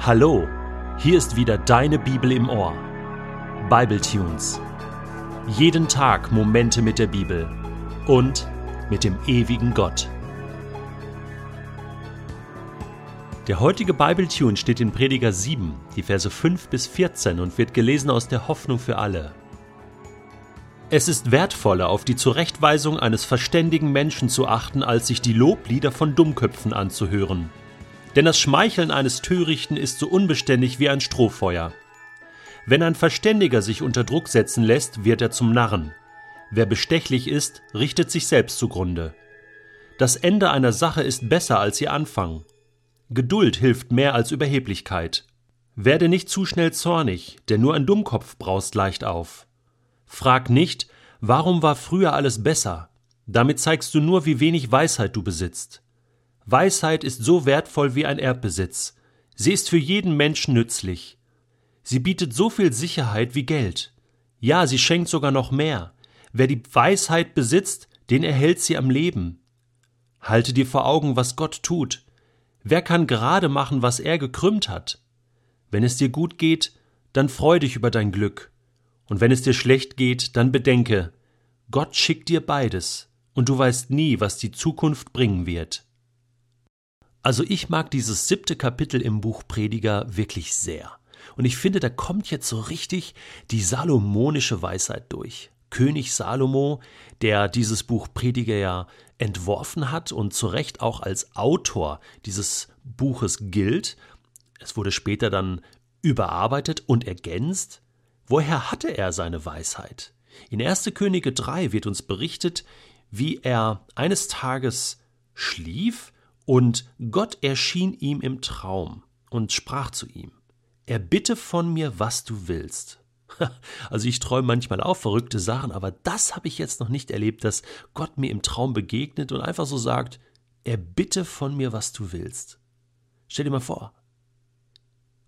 Hallo, hier ist wieder deine Bibel im Ohr. Bible Tunes. Jeden Tag Momente mit der Bibel und mit dem ewigen Gott. Der heutige Bible Tune steht in Prediger 7, die Verse 5 bis 14 und wird gelesen aus der Hoffnung für alle. Es ist wertvoller, auf die Zurechtweisung eines verständigen Menschen zu achten, als sich die Loblieder von Dummköpfen anzuhören. Denn das Schmeicheln eines Törichten ist so unbeständig wie ein Strohfeuer. Wenn ein Verständiger sich unter Druck setzen lässt, wird er zum Narren. Wer bestechlich ist, richtet sich selbst zugrunde. Das Ende einer Sache ist besser als ihr Anfang. Geduld hilft mehr als Überheblichkeit. Werde nicht zu schnell zornig, denn nur ein Dummkopf braust leicht auf. Frag nicht, warum war früher alles besser? Damit zeigst du nur, wie wenig Weisheit du besitzt. Weisheit ist so wertvoll wie ein Erbbesitz. Sie ist für jeden Menschen nützlich. Sie bietet so viel Sicherheit wie Geld. Ja, sie schenkt sogar noch mehr. Wer die Weisheit besitzt, den erhält sie am Leben. Halte dir vor Augen, was Gott tut. Wer kann gerade machen, was er gekrümmt hat? Wenn es dir gut geht, dann freu dich über dein Glück. Und wenn es dir schlecht geht, dann bedenke, Gott schickt dir beides, und du weißt nie, was die Zukunft bringen wird. Also ich mag dieses siebte Kapitel im Buch Prediger wirklich sehr. Und ich finde, da kommt jetzt so richtig die salomonische Weisheit durch. König Salomo, der dieses Buch Prediger ja entworfen hat und zu Recht auch als Autor dieses Buches gilt. Es wurde später dann überarbeitet und ergänzt. Woher hatte er seine Weisheit? In 1. Könige 3 wird uns berichtet, wie er eines Tages schlief und Gott erschien ihm im Traum und sprach zu ihm, Erbitte von mir, was du willst. Also ich träume manchmal auch verrückte Sachen, aber das habe ich jetzt noch nicht erlebt, dass Gott mir im Traum begegnet und einfach so sagt, erbitte von mir, was du willst. Stell dir mal vor,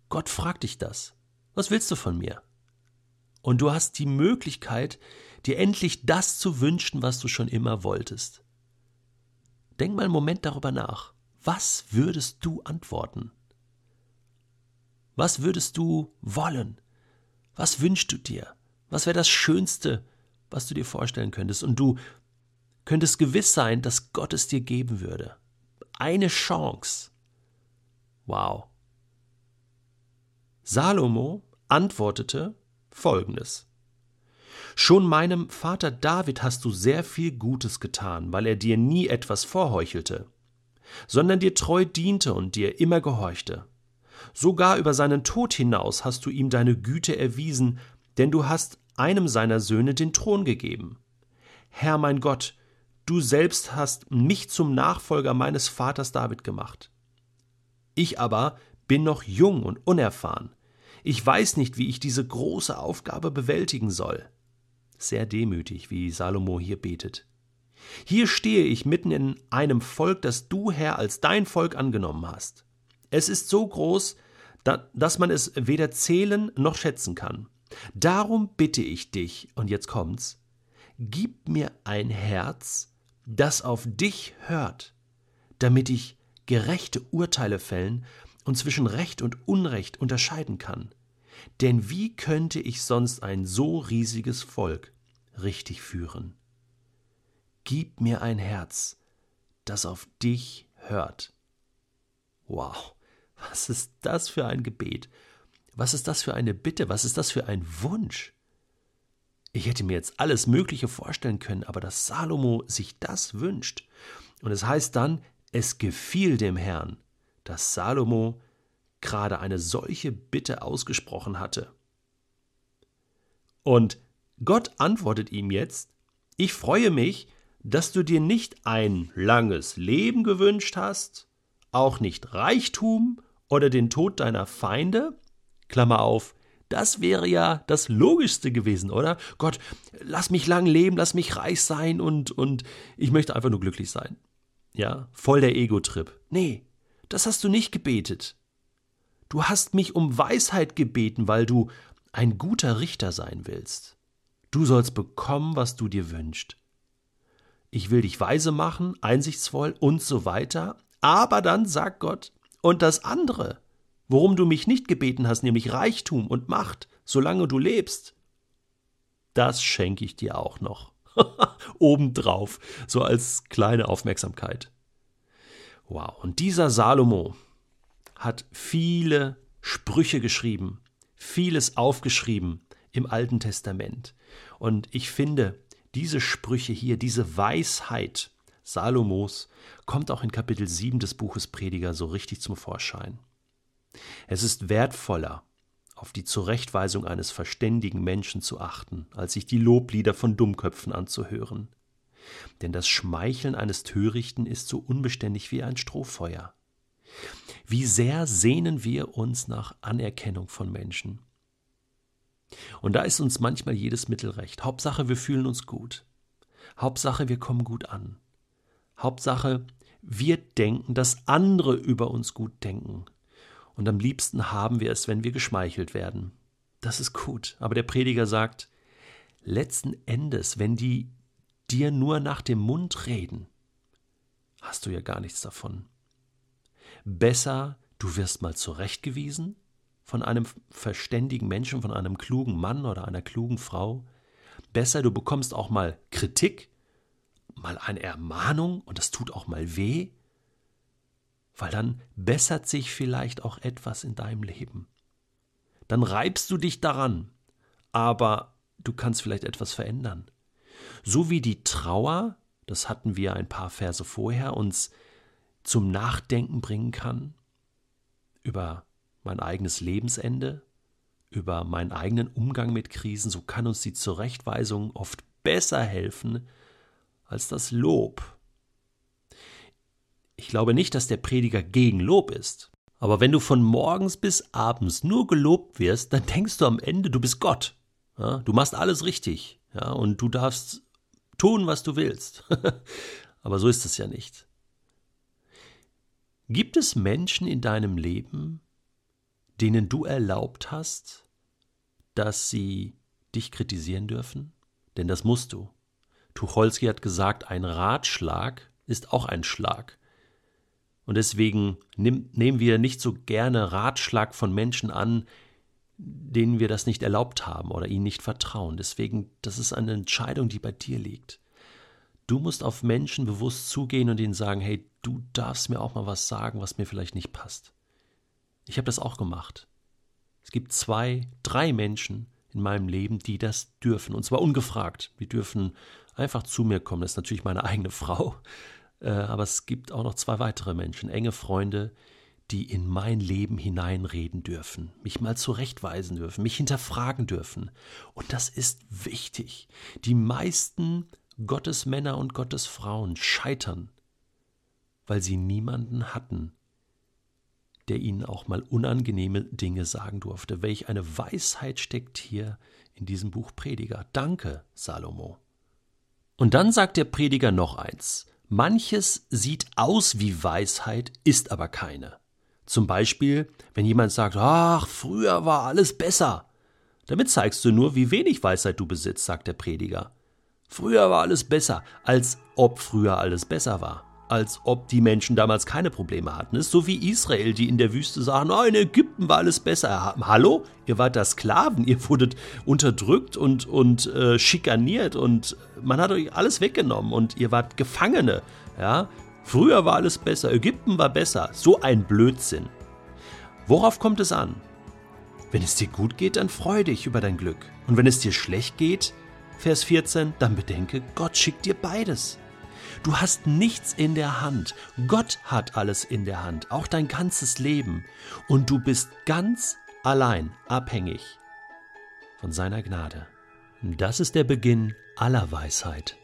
Gott fragt dich das. Was willst du von mir? Und du hast die Möglichkeit, dir endlich das zu wünschen, was du schon immer wolltest. Denk mal einen Moment darüber nach. Was würdest du antworten? Was würdest du wollen? Was wünschst du dir? Was wäre das Schönste, was du dir vorstellen könntest? Und du könntest gewiss sein, dass Gott es dir geben würde. Eine Chance. Wow. Salomo antwortete folgendes. Schon meinem Vater David hast du sehr viel Gutes getan, weil er dir nie etwas vorheuchelte, sondern dir treu diente und dir immer gehorchte. Sogar über seinen Tod hinaus hast du ihm deine Güte erwiesen, denn du hast einem seiner Söhne den Thron gegeben. Herr mein Gott, du selbst hast mich zum Nachfolger meines Vaters David gemacht. Ich aber bin noch jung und unerfahren. Ich weiß nicht, wie ich diese große Aufgabe bewältigen soll sehr demütig, wie Salomo hier betet. Hier stehe ich mitten in einem Volk, das du, Herr, als dein Volk angenommen hast. Es ist so groß, dass man es weder zählen noch schätzen kann. Darum bitte ich dich, und jetzt kommt's, gib mir ein Herz, das auf dich hört, damit ich gerechte Urteile fällen und zwischen Recht und Unrecht unterscheiden kann. Denn wie könnte ich sonst ein so riesiges Volk richtig führen? Gib mir ein Herz, das auf dich hört. Wow, was ist das für ein Gebet? Was ist das für eine Bitte? Was ist das für ein Wunsch? Ich hätte mir jetzt alles Mögliche vorstellen können, aber dass Salomo sich das wünscht. Und es heißt dann, es gefiel dem Herrn, dass Salomo gerade eine solche Bitte ausgesprochen hatte. Und Gott antwortet ihm jetzt, ich freue mich, dass du dir nicht ein langes Leben gewünscht hast, auch nicht Reichtum oder den Tod deiner Feinde, Klammer auf, das wäre ja das Logischste gewesen, oder? Gott, lass mich lang leben, lass mich reich sein und, und ich möchte einfach nur glücklich sein. Ja, voll der Ego-Trip. Nee, das hast du nicht gebetet. Du hast mich um Weisheit gebeten, weil du ein guter Richter sein willst. Du sollst bekommen, was du dir wünschst. Ich will dich weise machen, einsichtsvoll und so weiter. Aber dann sagt Gott, und das andere worum du mich nicht gebeten hast, nämlich Reichtum und Macht, solange du lebst, das schenke ich dir auch noch. Obendrauf, so als kleine Aufmerksamkeit. Wow, und dieser Salomo hat viele Sprüche geschrieben, vieles aufgeschrieben im Alten Testament. Und ich finde, diese Sprüche hier, diese Weisheit Salomos kommt auch in Kapitel 7 des Buches Prediger so richtig zum Vorschein. Es ist wertvoller, auf die Zurechtweisung eines verständigen Menschen zu achten, als sich die Loblieder von Dummköpfen anzuhören. Denn das Schmeicheln eines Törichten ist so unbeständig wie ein Strohfeuer. Wie sehr sehnen wir uns nach Anerkennung von Menschen. Und da ist uns manchmal jedes Mittel recht. Hauptsache, wir fühlen uns gut. Hauptsache, wir kommen gut an. Hauptsache, wir denken, dass andere über uns gut denken. Und am liebsten haben wir es, wenn wir geschmeichelt werden. Das ist gut. Aber der Prediger sagt, letzten Endes, wenn die dir nur nach dem Mund reden, hast du ja gar nichts davon. Besser, du wirst mal zurechtgewiesen von einem verständigen Menschen, von einem klugen Mann oder einer klugen Frau. Besser, du bekommst auch mal Kritik, mal eine Ermahnung und das tut auch mal weh weil dann bessert sich vielleicht auch etwas in deinem Leben. Dann reibst du dich daran, aber du kannst vielleicht etwas verändern. So wie die Trauer, das hatten wir ein paar Verse vorher, uns zum Nachdenken bringen kann über mein eigenes Lebensende, über meinen eigenen Umgang mit Krisen, so kann uns die Zurechtweisung oft besser helfen als das Lob, ich glaube nicht, dass der Prediger gegen Lob ist. Aber wenn du von morgens bis abends nur gelobt wirst, dann denkst du am Ende, du bist Gott. Ja, du machst alles richtig. Ja, und du darfst tun, was du willst. Aber so ist es ja nicht. Gibt es Menschen in deinem Leben, denen du erlaubt hast, dass sie dich kritisieren dürfen? Denn das musst du. Tucholsky hat gesagt, ein Ratschlag ist auch ein Schlag. Und deswegen nehm, nehmen wir nicht so gerne Ratschlag von Menschen an, denen wir das nicht erlaubt haben oder ihnen nicht vertrauen. Deswegen, das ist eine Entscheidung, die bei dir liegt. Du musst auf Menschen bewusst zugehen und ihnen sagen, hey, du darfst mir auch mal was sagen, was mir vielleicht nicht passt. Ich habe das auch gemacht. Es gibt zwei, drei Menschen in meinem Leben, die das dürfen. Und zwar ungefragt. Die dürfen einfach zu mir kommen. Das ist natürlich meine eigene Frau. Äh, aber es gibt auch noch zwei weitere Menschen, enge Freunde, die in mein Leben hineinreden dürfen, mich mal zurechtweisen dürfen, mich hinterfragen dürfen. Und das ist wichtig. Die meisten Gottesmänner und Gottesfrauen scheitern, weil sie niemanden hatten, der ihnen auch mal unangenehme Dinge sagen durfte. Welch eine Weisheit steckt hier in diesem Buch Prediger. Danke, Salomo. Und dann sagt der Prediger noch eins. Manches sieht aus wie Weisheit, ist aber keine. Zum Beispiel, wenn jemand sagt, ach, früher war alles besser. Damit zeigst du nur, wie wenig Weisheit du besitzt, sagt der Prediger. Früher war alles besser, als ob früher alles besser war als ob die Menschen damals keine Probleme hatten. Es ist so wie Israel, die in der Wüste sagen, oh, in Ägypten war alles besser. Hallo? Ihr wart da Sklaven, ihr wurdet unterdrückt und, und äh, schikaniert und man hat euch alles weggenommen und ihr wart Gefangene. Ja? Früher war alles besser, Ägypten war besser. So ein Blödsinn. Worauf kommt es an? Wenn es dir gut geht, dann freu dich über dein Glück. Und wenn es dir schlecht geht, Vers 14, dann bedenke, Gott schickt dir beides. Du hast nichts in der Hand. Gott hat alles in der Hand, auch dein ganzes Leben. Und du bist ganz allein abhängig von seiner Gnade. Das ist der Beginn aller Weisheit.